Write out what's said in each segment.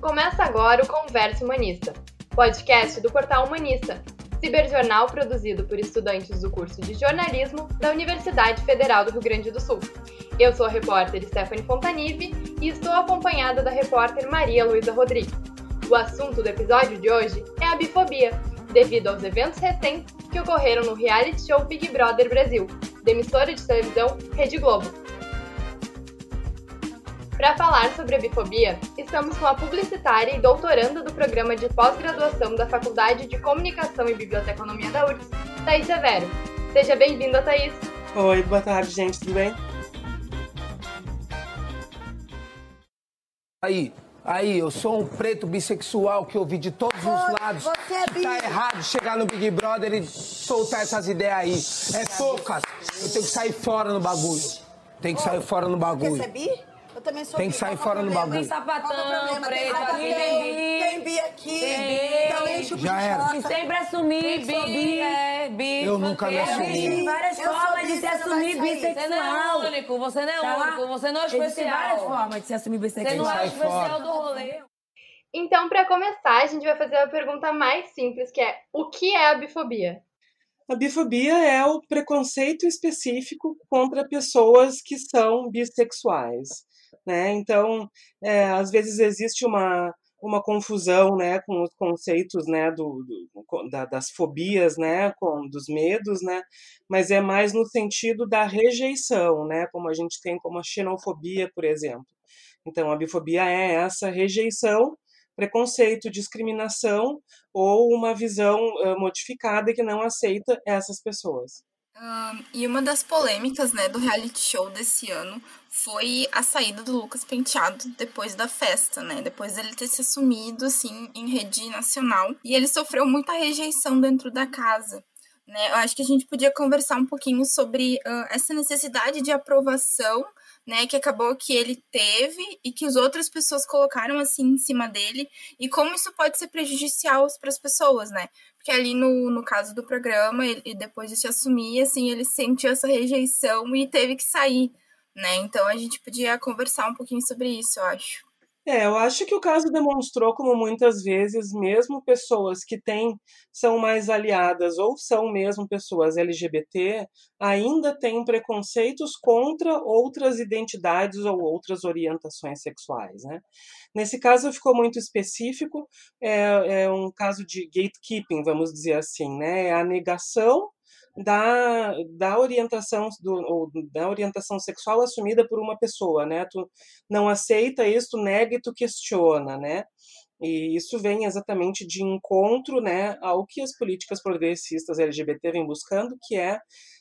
Começa agora o Conversa Humanista, podcast do portal Humanista, ciberjornal produzido por estudantes do curso de jornalismo da Universidade Federal do Rio Grande do Sul. Eu sou a repórter Stephanie Fontanive e estou acompanhada da repórter Maria Luísa Rodrigues. O assunto do episódio de hoje é a bifobia, devido aos eventos recentes que ocorreram no reality show Big Brother Brasil, da emissora de televisão Rede Globo. Para falar sobre a bifobia, estamos com a publicitária e doutoranda do programa de pós-graduação da Faculdade de Comunicação e Biblioteconomia da URGS, Thaís Severo. Seja bem-vinda, Thaís. Oi, boa tarde, gente, tudo bem? Aí, Aí, eu sou um preto bissexual que ouvi de todos os lados. Você é bi. Tá errado chegar no Big Brother e soltar essas ideias aí. É poucas. Eu tenho que sair fora no bagulho. Tem que sair fora no bagulho. Você é bi? Eu também sou Tem que sair fora no problema? bagulho. Sapatão, problema? Tem preto, sapatão. aqui tem bi. Tem bi aqui. Tem bi. Então enche o Já era. E sempre assumir, bi, bi. é, bi. Eu nunca me assumi. Existem várias Eu sou formas de se você assumir bissexual. Você não é único, você não é Tá? único, você não é especial. várias formas de se assumir Você bissexual. não é especial do rolê. Então, para começar, a gente vai fazer a pergunta mais simples, que é: o que é a bifobia? A bifobia é o preconceito específico contra pessoas que são bissexuais, né? Então, é, às vezes existe uma, uma confusão, né, com os conceitos, né, do, do- da- das fobias, né, com dos medos, né? Mas é mais no sentido da rejeição, né? Como a gente tem como a xenofobia, por exemplo. Então, a bifobia é essa rejeição, preconceito, discriminação ou uma visão ah, modificada que não aceita essas pessoas. Ahn, e uma das polêmicas, né, do reality show desse ano foi a saída do Lucas Penteado depois da festa, né? Depois dele ter se assumido, assim, em rede nacional. E ele sofreu muita rejeição dentro da casa. Né? Eu acho que a gente podia conversar um pouquinho sobre ah, essa necessidade de aprovação, né, que acabou que ele teve e que as outras pessoas colocaram assim em cima dele e como isso pode ser prejudicial para as pessoas, né? Porque ali no, no caso do programa, ele, depois de se assumir, assim, ele sentiu essa rejeição e teve que sair, né? Então a gente podia conversar um pouquinho sobre isso, eu acho. É, eu acho que o caso demonstrou como muitas vezes, mesmo pessoas que têm, são mais aliadas ou são mesmo pessoas LGBT, ainda têm preconceitos contra outras identidades ou outras orientações sexuais, né? Nesse caso ficou muito específico, é, é um caso de gatekeeping, vamos dizer assim, né? É a negação da, da orientação do, ou da orientação sexual assumida por uma pessoa, né? Tu não aceita isso, nega e tu questiona, né? E isso vem exatamente de encontro, né, ao que as políticas progressistas LGBT vêm buscando, que é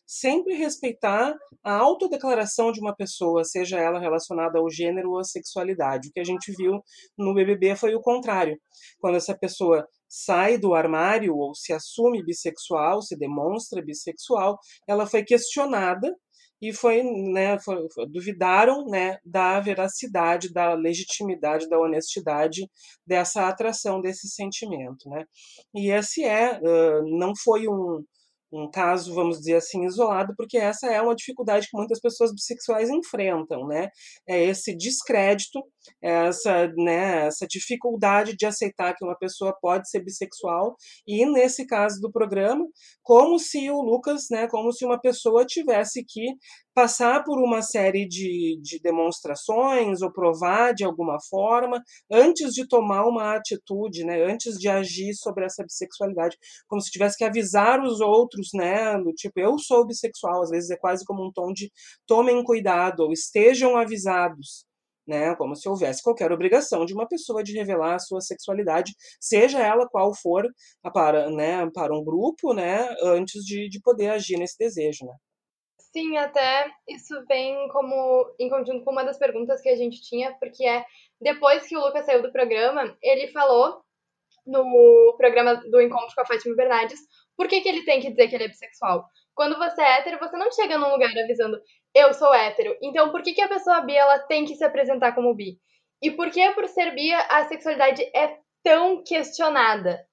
sempre respeitar a autodeclaração de uma pessoa, seja ela relacionada ao gênero ou à sexualidade. O que a gente viu no BBB foi o contrário. Quando essa pessoa sai do armário ou se assume bissexual, se demonstra bissexual, ela foi questionada e foi, né, foi- duvidaram, né, da veracidade, da legitimidade, da honestidade dessa atração, desse sentimento, né? E esse é, ãh, não foi um, um caso, vamos dizer assim, isolado, porque essa é uma dificuldade que muitas pessoas bissexuais enfrentam, né? É esse descrédito, essa, né, essa dificuldade de aceitar que uma pessoa pode ser bissexual, e nesse caso do programa, como se o Lucas, né, como se uma pessoa tivesse que passar por uma série de, de demonstrações ou provar de alguma forma antes de tomar uma atitude, né, antes de agir sobre essa bissexualidade, como se tivesse que avisar os outros, né, do tipo, eu sou bissexual, às vezes é quase como um tom de tomem cuidado ou estejam avisados. Né, como se houvesse qualquer obrigação de uma pessoa de revelar a sua sexualidade, seja ela qual for, para, né, para um grupo, né, antes de, de poder agir nesse desejo. Né. Sim, até isso vem como em conjunto com uma das perguntas que a gente tinha, porque é depois que o Lucas saiu do programa, ele falou no programa do Encontro com a Fátima Bernardes por que, que ele tem que dizer que ele é bissexual. Quando você é hétero, você não chega num lugar avisando eu sou hétero. Então, por que, que a pessoa bi ela tem que se apresentar como bi? E por que, por ser bi, a sexualidade é tão questionada?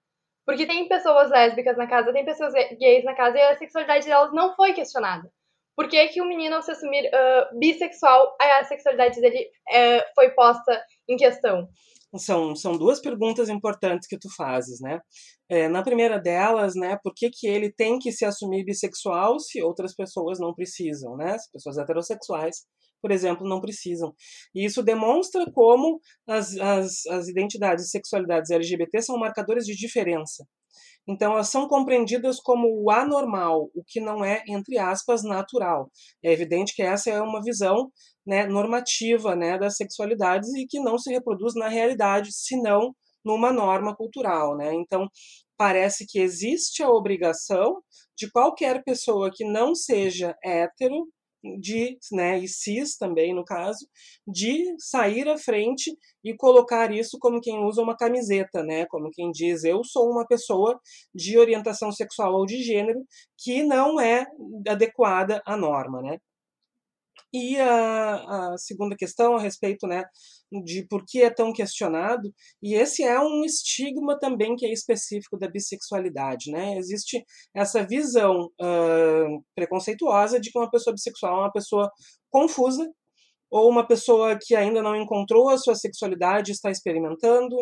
Porque tem pessoas lésbicas na casa, tem pessoas gays na casa e a sexualidade delas não foi questionada. Por que, que o menino, ao se assumir uh, bissexual, a sexualidade dele uh, foi posta em questão? são, são duas perguntas importantes que tu fazes, né? É, na primeira delas, né, por que, que ele tem que se assumir bissexual se outras pessoas não precisam, né? As pessoas heterossexuais, por exemplo, não precisam. E isso demonstra como as, as, as identidades e sexualidades LGBT são marcadores de diferença. Então, elas são compreendidas como o anormal, o que não é, entre aspas, natural. É evidente que essa é uma visão né, normativa né, das sexualidades e que não se reproduz na realidade, senão numa norma cultural. Né? Então, parece que existe a obrigação de qualquer pessoa que não seja hétero de, né, e cis também no caso, de sair à frente e colocar isso como quem usa uma camiseta, né, como quem diz, eu sou uma pessoa de orientação sexual ou de gênero que não é adequada à norma, né. E a, a segunda questão a respeito, né, de por que é tão questionado, e esse é um estigma também que é específico da bissexualidade, né? Existe essa visão uh, preconceituosa de que uma pessoa bissexual é uma pessoa confusa, ou uma pessoa que ainda não encontrou a sua sexualidade está experimentando,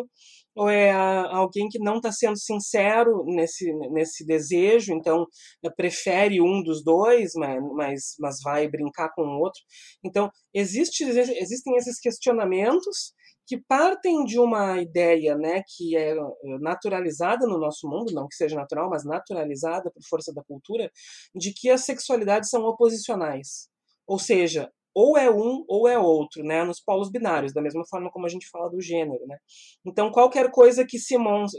ou é alguém que não está sendo sincero nesse, nesse desejo, então eh, prefere um dos dois, mas, mas, vai brincar com o outro. Então, existe, existem esses questionamentos que partem de uma ideia né, que é eh, naturalizada no nosso mundo, não que seja natural, mas naturalizada por força da cultura, de que as sexualidades são oposicionais. Ou seja, ou é um ou é outro, né, nos polos binários, da mesma forma como a gente fala do gênero, né. Então, qualquer coisa que se,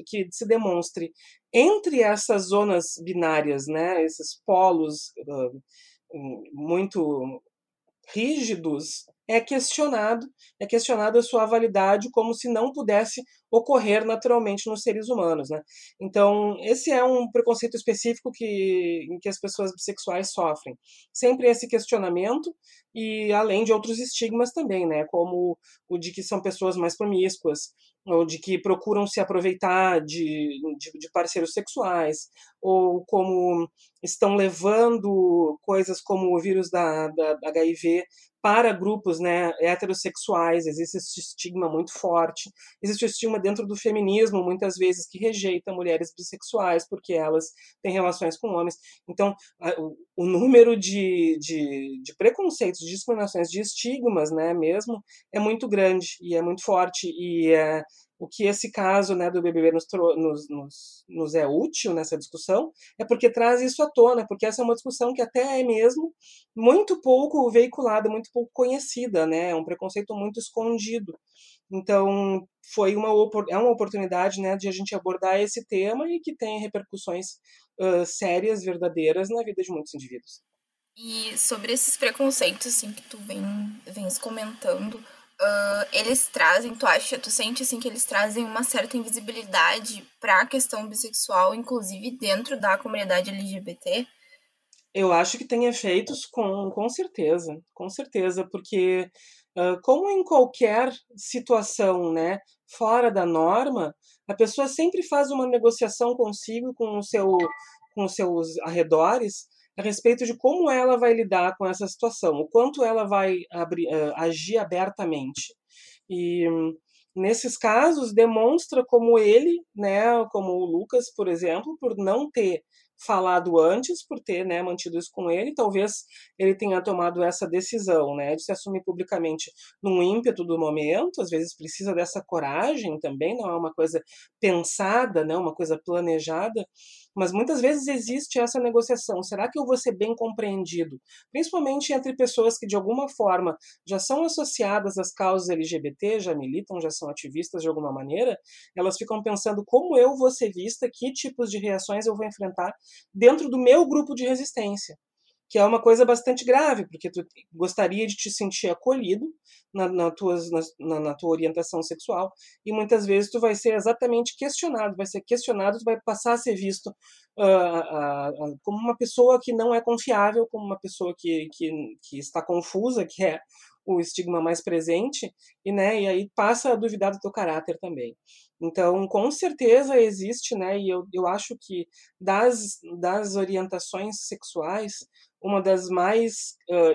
que se demonstre entre essas zonas binárias, né, esses polos uh, muito rígidos, é questionado, é questionada a sua validade como se não pudesse ocorrer naturalmente nos seres humanos, né? Então, esse é um preconceito específico que, em que as pessoas bissexuais sofrem. Sempre esse questionamento e além de outros estigmas também, né? Como o de que são pessoas mais promíscuas, ou de que procuram se aproveitar de, de, de, parceiros sexuais, ou como estão levando coisas como o vírus da, da HIV para grupos né, heterossexuais, existe esse estigma muito forte. Existe o estigma dentro do feminismo, muitas vezes, que rejeita mulheres bissexuais porque elas têm relações com homens. Então, o, número de, de, de, preconceitos, de discriminações, de estigmas né, mesmo, é muito grande e é muito forte. E é, o que esse caso né, do BBB nos, nos, nos, nos, é útil nessa discussão é porque traz isso à tona, porque essa é uma discussão que até é mesmo muito pouco veiculada, muito pouco conhecida, né? É um preconceito muito escondido. Então, foi uma, é uma oportunidade né, de a gente abordar esse tema e que tem repercussões uh, sérias, verdadeiras na vida de muitos indivíduos. E sobre esses preconceitos assim, que tu vem, vens comentando, uh, eles trazem, tu acha, tu sente assim que eles trazem uma certa invisibilidade para a questão bissexual, inclusive dentro da comunidade LGBT? Eu acho que tem efeitos com, com certeza, com certeza, porque como em qualquer situação, né, fora da norma, a pessoa sempre faz uma negociação consigo, com o seu, com os seus arredores, a respeito de como ela vai lidar com essa situação, o quanto ela vai abrir, agir abertamente. E nesses casos demonstra como ele, né, como o Lucas, por exemplo, por não ter falado antes, por ter né, mantido isso com ele, talvez ele tenha tomado essa decisão né, de se assumir publicamente num ímpeto do momento, às vezes precisa dessa coragem também, não é uma coisa pensada, né, uma coisa planejada, mas muitas vezes existe essa negociação. Será que eu vou ser bem compreendido? Principalmente entre pessoas que, de alguma forma, já são associadas às causas LGBT, já militam, já são ativistas de alguma maneira, elas ficam pensando como eu vou ser vista, que tipos de reações eu vou enfrentar dentro do meu grupo de resistência que é uma coisa bastante grave, porque tu gostaria de te sentir acolhido na, na, tuas, na, na, tua orientação sexual, e muitas vezes tu vai ser exatamente questionado, vai ser questionado, tu vai passar a ser visto uh, uh, uh, como uma pessoa que não é confiável, como uma pessoa que, que, que está confusa, que é o estigma mais presente, e, né, e aí passa a duvidar do teu caráter também. Então, com certeza existe, né, e eu, eu acho que das, das orientações sexuais, uma das mais uh,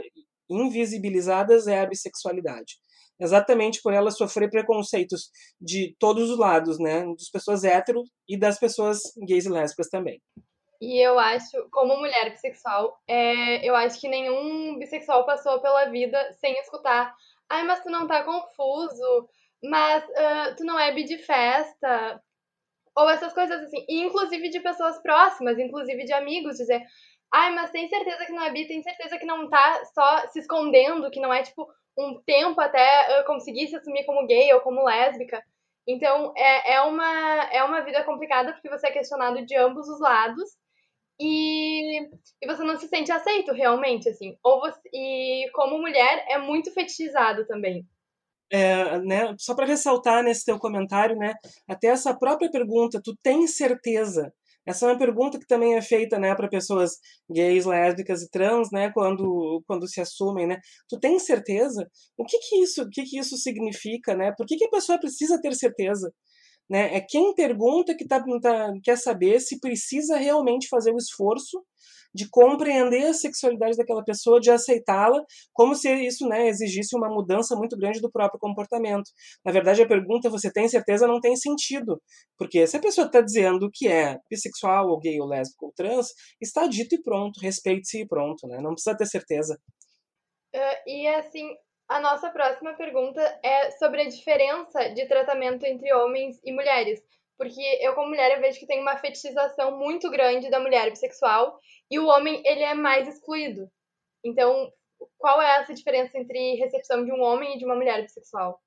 invisibilizadas é a bissexualidade. exatamente por ela sofrer preconceitos de todos os lados, né? Das pessoas hétero e das pessoas gays e lésbicas também. E eu acho, como mulher bissexual, é, eu acho que nenhum bissexual passou pela vida sem escutar. Ai, mas tu não tá confuso, mas uh, tu não é bi de festa. Ou essas coisas assim. Inclusive de pessoas próximas, inclusive de amigos, dizer. Ai, mas tem certeza que não é bi, tem certeza que não tá só se escondendo, que não é tipo um tempo até conseguir se assumir como gay ou como lésbica. Então é, é, uma, é uma vida complicada porque você é questionado de ambos os lados e, e você não se sente aceito realmente, assim. Ou você, e como mulher é muito fetichizado também. É, né, só para ressaltar nesse teu comentário, né, até essa própria pergunta, tu tem certeza? Essa é uma pergunta que também é feita, né, para pessoas gays, lésbicas e trans, né, quando, quando se assumem, né? Tu tem certeza? O que que isso, o que que isso significa, né? Por que, que a pessoa precisa ter certeza? Né? É quem pergunta que tá, tá, quer saber se precisa realmente fazer o esforço de compreender a sexualidade daquela pessoa, de aceitá-la, como se isso né, exigisse uma mudança muito grande do próprio comportamento. Na verdade, a pergunta você tem certeza não tem sentido, porque se a pessoa está dizendo que é bissexual, ou gay, ou lésbico, ou trans, está dito e pronto, respeite-se e pronto, né? não precisa ter certeza. Uh, e assim, a nossa próxima pergunta é sobre a diferença de tratamento entre homens e mulheres. Porque eu, como mulher, eu vejo que tem uma fetichização muito grande da mulher bissexual e o homem, ele é mais excluído. Então, qual é essa diferença entre recepção de um homem e de uma mulher bissexual?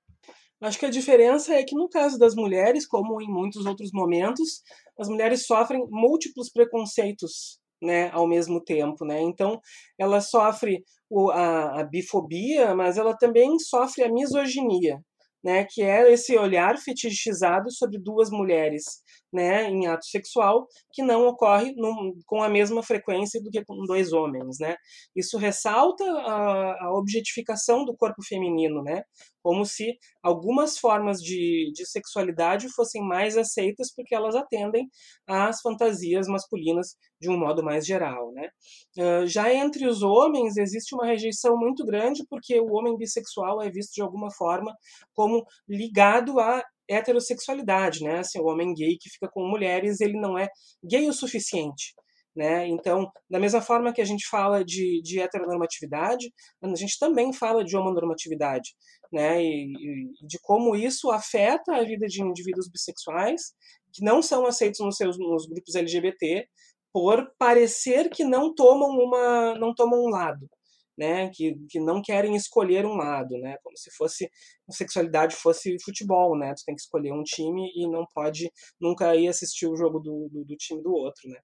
Acho que a diferença é que no caso das mulheres, como em muitos outros momentos, as mulheres sofrem múltiplos preconceitos né, ao mesmo tempo, né? Então, ela sofre o, a, a bifobia, mas ela também sofre a misoginia, né, que é esse olhar fetichizado sobre duas mulheres, né, em ato sexual, que não ocorre com a mesma frequência do que com dois homens, né. Isso ressalta a, a objetificação do corpo feminino, né, como se algumas formas de, de sexualidade fossem mais aceitas porque elas atendem às fantasias masculinas de um modo mais geral, né. Uh, já entre os homens existe uma rejeição muito grande porque o homem bissexual é visto de alguma forma como ligado a heterossexualidade, né? Assim, o homem gay que fica com mulheres, ele não é gay o suficiente. Né? Então, da mesma forma que a gente fala de, de heteronormatividade, a gente também fala de homonormatividade, né? E, e, de como isso afeta a vida de indivíduos bissexuais que não são aceitos nos seus nos grupos LGBT por parecer que não tomam uma não tomam um lado, né, que, que não querem escolher um lado, né, como se fosse sexualidade fosse futebol, né, tu tem que escolher um time e não pode nunca ir assistir o jogo do, do, do time do outro, né.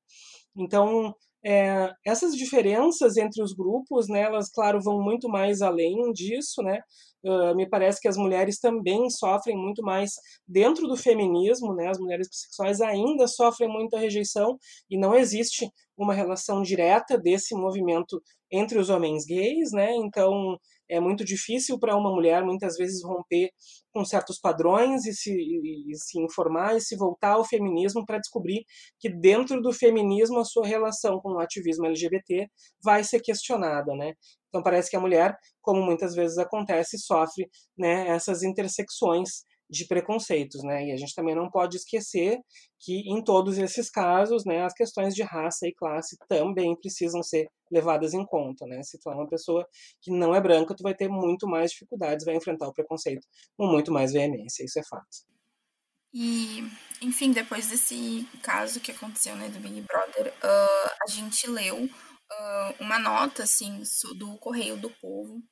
Então, é, essas diferenças entre os grupos, né, elas, claro, vão muito mais além disso, né, uh, me parece que as mulheres também sofrem muito mais dentro do feminismo, né, as mulheres bissexuais ainda sofrem muita rejeição e não existe uma relação direta desse movimento entre os homens gays, né? Então é muito difícil para uma mulher muitas vezes romper com certos padrões e se, e, e se informar e se voltar ao feminismo para descobrir que dentro do feminismo a sua relação com o ativismo LGBT vai ser questionada, né? Então parece que a mulher, como muitas vezes acontece, sofre né, essas intersecções de preconceitos, né? E a gente também não pode esquecer que em todos esses casos, né, as questões de raça e classe também precisam ser levadas em conta, né? Se tu é uma pessoa que não é branca, tu vai ter muito mais dificuldades, vai enfrentar o preconceito com muito mais veemência, isso é fato. E, enfim, depois desse caso que aconteceu, né, do Big Brother, uh, a gente leu uh, uma nota, assim, do Correio do Povo,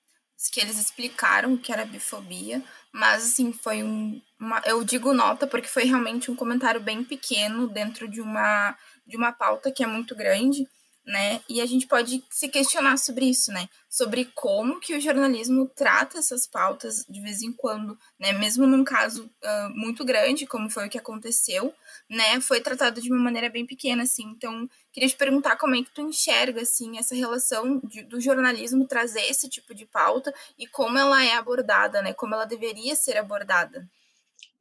que eles explicaram que era bifobia, mas assim, foi um, uma, eu digo nota porque foi realmente um comentário bem pequeno dentro de uma de uma pauta que é muito grande, né? E a gente pode se questionar sobre isso, né? Sobre como que o jornalismo trata essas pautas de vez em quando, né? Mesmo num caso uh, muito grande, como foi o que aconteceu, né? Foi tratado de uma maneira bem pequena, assim. Então, queria te perguntar como é que tu enxerga, assim, essa relação de, do jornalismo trazer esse tipo de pauta e como ela é abordada, né? Como ela deveria ser abordada.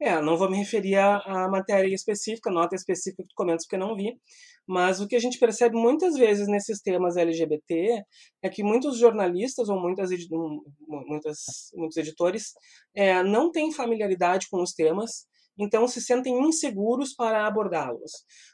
É, não vou me referir à, matéria específica, nota específica que tu comentas, porque não vi, mas o que a gente percebe muitas vezes nesses temas LGBT é que muitos jornalistas ou muitas, muitas muitos editores é, não têm familiaridade com os temas, então se sentem inseguros para abordá-los.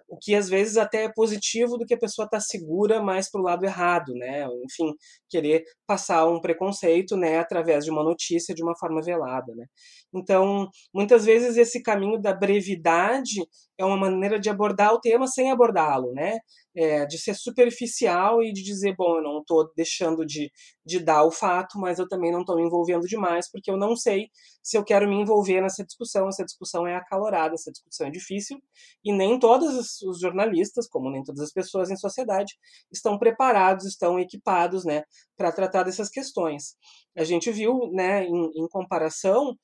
O que às vezes até é positivo do que a pessoa está segura mais para o lado errado, né? Enfim, querer passar um preconceito, né, através de uma notícia de uma forma velada, né? Então, muitas vezes esse caminho da brevidade é uma maneira de abordar o tema sem abordá-lo, né? É, de ser superficial e de dizer, bom, eu não estou deixando de, de dar o fato, mas eu também não estou me envolvendo demais, porque eu não sei se eu quero me envolver nessa discussão. Essa discussão é acalorada, essa discussão é difícil, e nem todos os jornalistas, como nem todas as pessoas em sociedade, estão preparados, estão equipados, né, para tratar dessas questões. A gente viu, né, em, em comparação,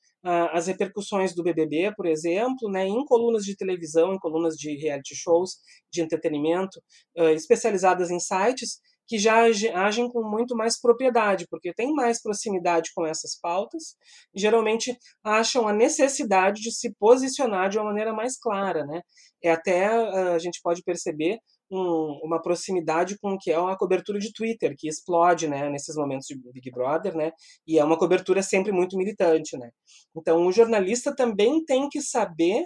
as repercussões do BBB, por exemplo, né, em colunas de televisão, em colunas de reality shows, de entretenimento, uh, especializadas em sites, que já agem com muito mais propriedade, porque tem mais proximidade com essas pautas, e geralmente acham a necessidade de se posicionar de uma maneira mais clara. Né? É até, a gente pode perceber, um, uma proximidade com o que é uma cobertura de Twitter, que explode, né, nesses momentos de Big Brother, né, e é uma cobertura sempre muito militante, né. Então, o jornalista também tem que saber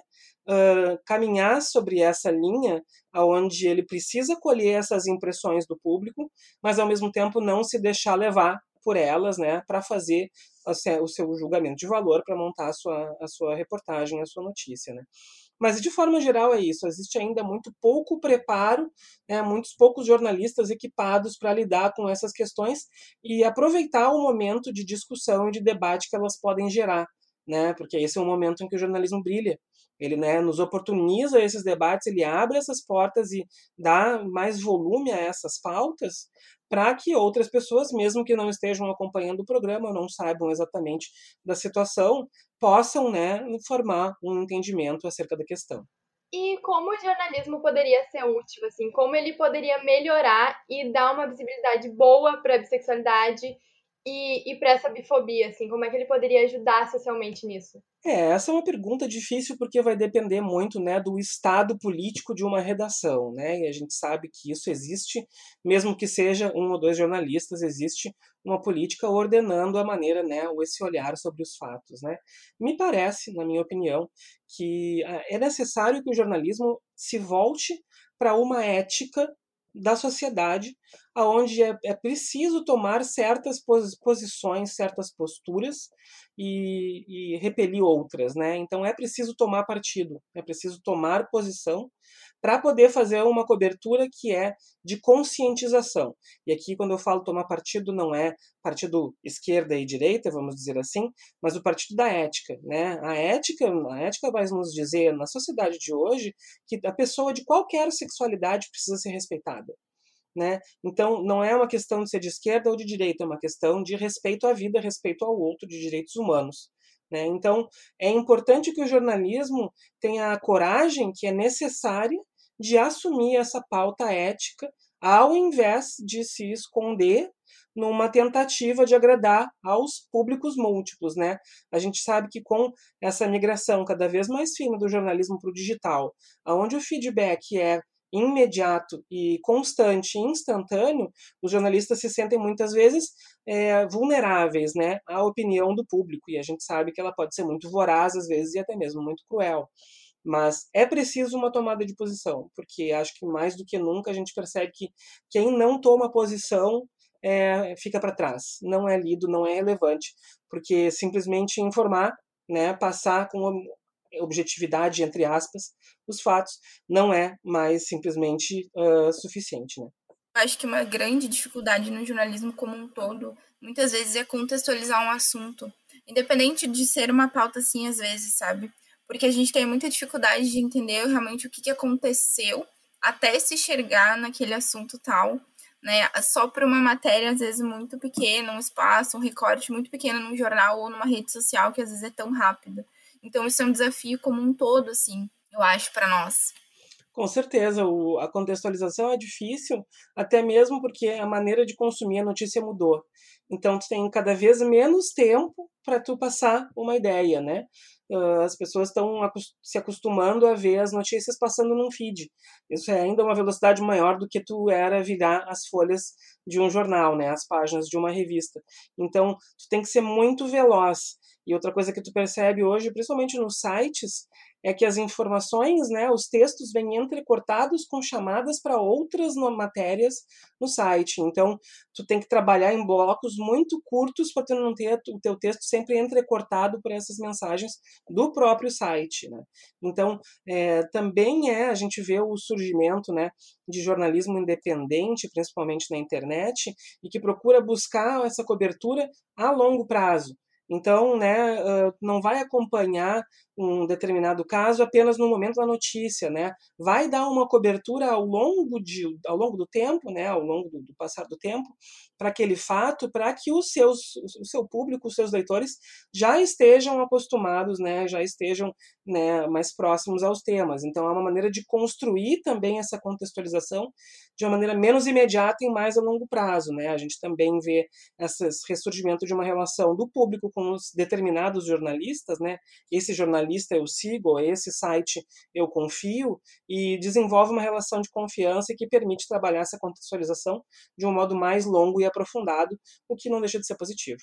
uh, caminhar sobre essa linha aonde ele precisa colher essas impressões do público, mas ao mesmo tempo não se deixar levar por elas, né, para fazer o seu julgamento de valor, para montar a sua, a sua reportagem, a sua notícia, né. Mas, de forma geral, é isso. Existe ainda muito pouco preparo, né, muitos poucos jornalistas equipados para lidar com essas questões e aproveitar o momento de discussão e de debate que elas podem gerar, né, porque esse é um momento em que o jornalismo brilha. Ele né, nos oportuniza esses debates, ele abre essas portas e dá mais volume a essas pautas para que outras pessoas, mesmo que não estejam acompanhando o programa, não saibam exatamente da situação, possam né, formar um entendimento acerca da questão. E como o jornalismo poderia ser útil, assim, como ele poderia melhorar e dar uma visibilidade boa para a bissexualidade e, e para essa bifobia, assim, como é que ele poderia ajudar socialmente nisso? É, essa é uma pergunta difícil porque vai depender muito, né, do estado político de uma redação, né? E a gente sabe que isso existe, mesmo que seja um ou dois jornalistas, existe uma política ordenando a maneira, né, ou esse olhar sobre os fatos, né? Me parece, na minha opinião, que ah, é necessário que o jornalismo se volte para uma ética da sociedade, aonde é, é preciso tomar certas posições, certas posturas e, e repelir outras, né? Então é preciso tomar partido, é preciso tomar posição para poder fazer uma cobertura que é de conscientização. E aqui, quando eu falo tomar partido, não é partido esquerda e direita, vamos dizer assim, mas o partido da ética. Né? A ética, a ética vai nos dizer, na sociedade de hoje, que a pessoa de qualquer sexualidade precisa ser respeitada. Né? Então, não é uma questão de ser de esquerda ou de direita, é uma questão de respeito à vida, respeito ao outro, de direitos humanos. Né? Então, é importante que o jornalismo tenha a coragem que é necessária de assumir essa pauta ética, ao invés de se esconder numa tentativa de agradar aos públicos múltiplos, né? A gente sabe que com essa migração cada vez mais fina do jornalismo para o digital, aonde o feedback é imediato e constante instantâneo, os jornalistas se sentem muitas vezes é, vulneráveis né, à opinião do público, e a gente sabe que ela pode ser muito voraz às vezes e até mesmo muito cruel. Mas é preciso uma tomada de posição, porque acho que mais do que nunca a gente percebe que quem não toma posição é, fica para trás, não é lido, não é relevante, porque simplesmente informar, né, passar com objetividade, entre aspas, os fatos, não é mais simplesmente uh, suficiente. Né? Acho que uma grande dificuldade no jornalismo como um todo, muitas vezes, é contextualizar um assunto, independente de ser uma pauta assim, às vezes, sabe? Porque a gente tem muita dificuldade de entender realmente o que, que aconteceu até se enxergar naquele assunto tal, né? Só por uma matéria, às vezes, muito pequena, um espaço, um recorte muito pequeno num jornal ou numa rede social, que às vezes é tão rápido. Então, isso é um desafio como um todo, assim, eu acho, para nós. Com certeza, o, a contextualização é difícil, até mesmo porque a maneira de consumir a notícia mudou. Então, tu tem cada vez menos tempo para tu passar uma ideia, né? Uh, as pessoas estão se acostumando a ver as notícias passando num feed. Isso é ainda uma velocidade maior do que tu era virar as folhas de um jornal, né, as páginas de uma revista. Então, tu tem que ser muito veloz. E outra coisa que tu percebe hoje, principalmente nos sites, é que as informações, né, os textos vêm entrecortados com chamadas para outras matérias no site. Então, tu tem que trabalhar em blocos muito curtos para tu não ter o teu texto sempre entrecortado por essas mensagens do próprio site, né? Então, é, também é a gente vê o surgimento, né, de jornalismo independente, principalmente na internet, e que procura buscar essa cobertura a longo prazo. Então, né, não vai acompanhar um determinado caso apenas no momento da notícia, né? Vai dar uma cobertura ao longo, de, ao longo do tempo, né? Ao longo do, do passar do tempo, para aquele fato, para que os seus, o seu público, os seus leitores já estejam acostumados, né? Já estejam né, mais próximos aos temas. Então, é uma maneira de construir também essa contextualização de uma maneira menos imediata e mais a longo prazo, né? A gente também vê esse ressurgimento de uma relação do público com os determinados jornalistas, né? Esse jornalista eu sigo, esse site eu confio e desenvolve uma relação de confiança que permite trabalhar essa contextualização de um modo mais longo e aprofundado, o que não deixa de ser positivo.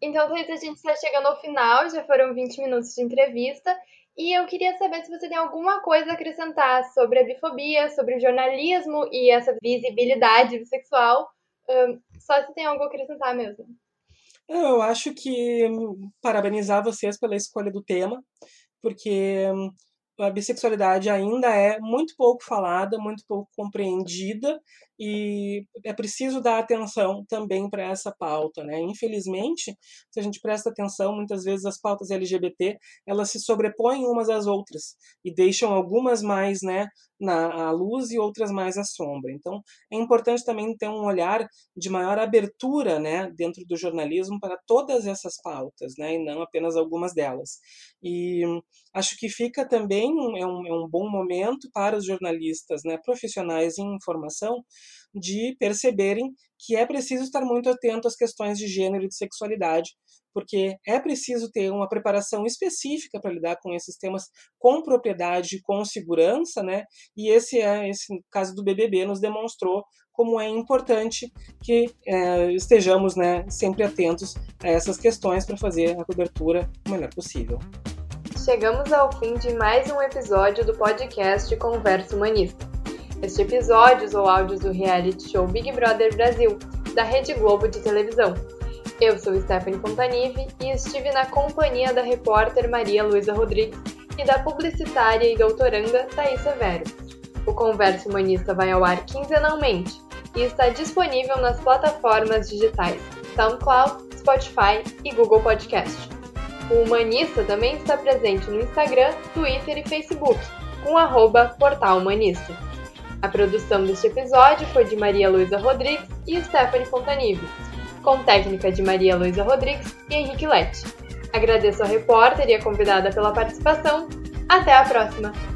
Então, Thaís, a gente está chegando ao final, já foram 20 minutos de entrevista, e eu queria saber se você tem alguma coisa a acrescentar sobre a bifobia, sobre o jornalismo e essa visibilidade bissexual. Só se tem algo a acrescentar mesmo. Eu acho que hum, parabenizar vocês pela escolha do tema, porque hum, a bissexualidade ainda é muito pouco falada, muito pouco compreendida e é preciso dar atenção também para essa pauta, né? Infelizmente, se a gente presta atenção, muitas vezes as pautas LGBT elas se sobrepõem umas às outras e deixam algumas mais, né, na luz e outras mais à sombra. Então, é importante também ter um olhar de maior abertura, né, dentro do jornalismo para todas essas pautas, né, e não apenas algumas delas. E acho que fica também é um, é um bom momento para os jornalistas, né, profissionais em informação de perceberem que é preciso estar muito atento às questões de gênero e de sexualidade, porque é preciso ter uma preparação específica para lidar com esses temas com propriedade, com segurança, né? E esse é esse caso do BBB nos demonstrou como é importante que é, estejamos, né, sempre atentos a essas questões para fazer a cobertura o melhor possível. Chegamos ao fim de mais um episódio do podcast Conversa Humanista. Este episódios ou áudios do reality show Big Brother Brasil, da Rede Globo de televisão. Eu sou Stephanie Fontanive e estive na companhia da repórter Maria Luísa Rodrigues e da publicitária e doutoranda Thaís Severo. O Conversa Humanista vai ao ar quinzenalmente e está disponível nas plataformas digitais SoundCloud, Spotify e Google Podcast. O Humanista também está presente no Instagram, Twitter e Facebook, com arroba Portal Humanista. A produção deste episódio foi de Maria Luísa Rodrigues e Stephanie Fontanive, com técnica de Maria Luísa Rodrigues e Henrique Lete. Agradeço a repórter e a convidada pela participação. Até a próxima!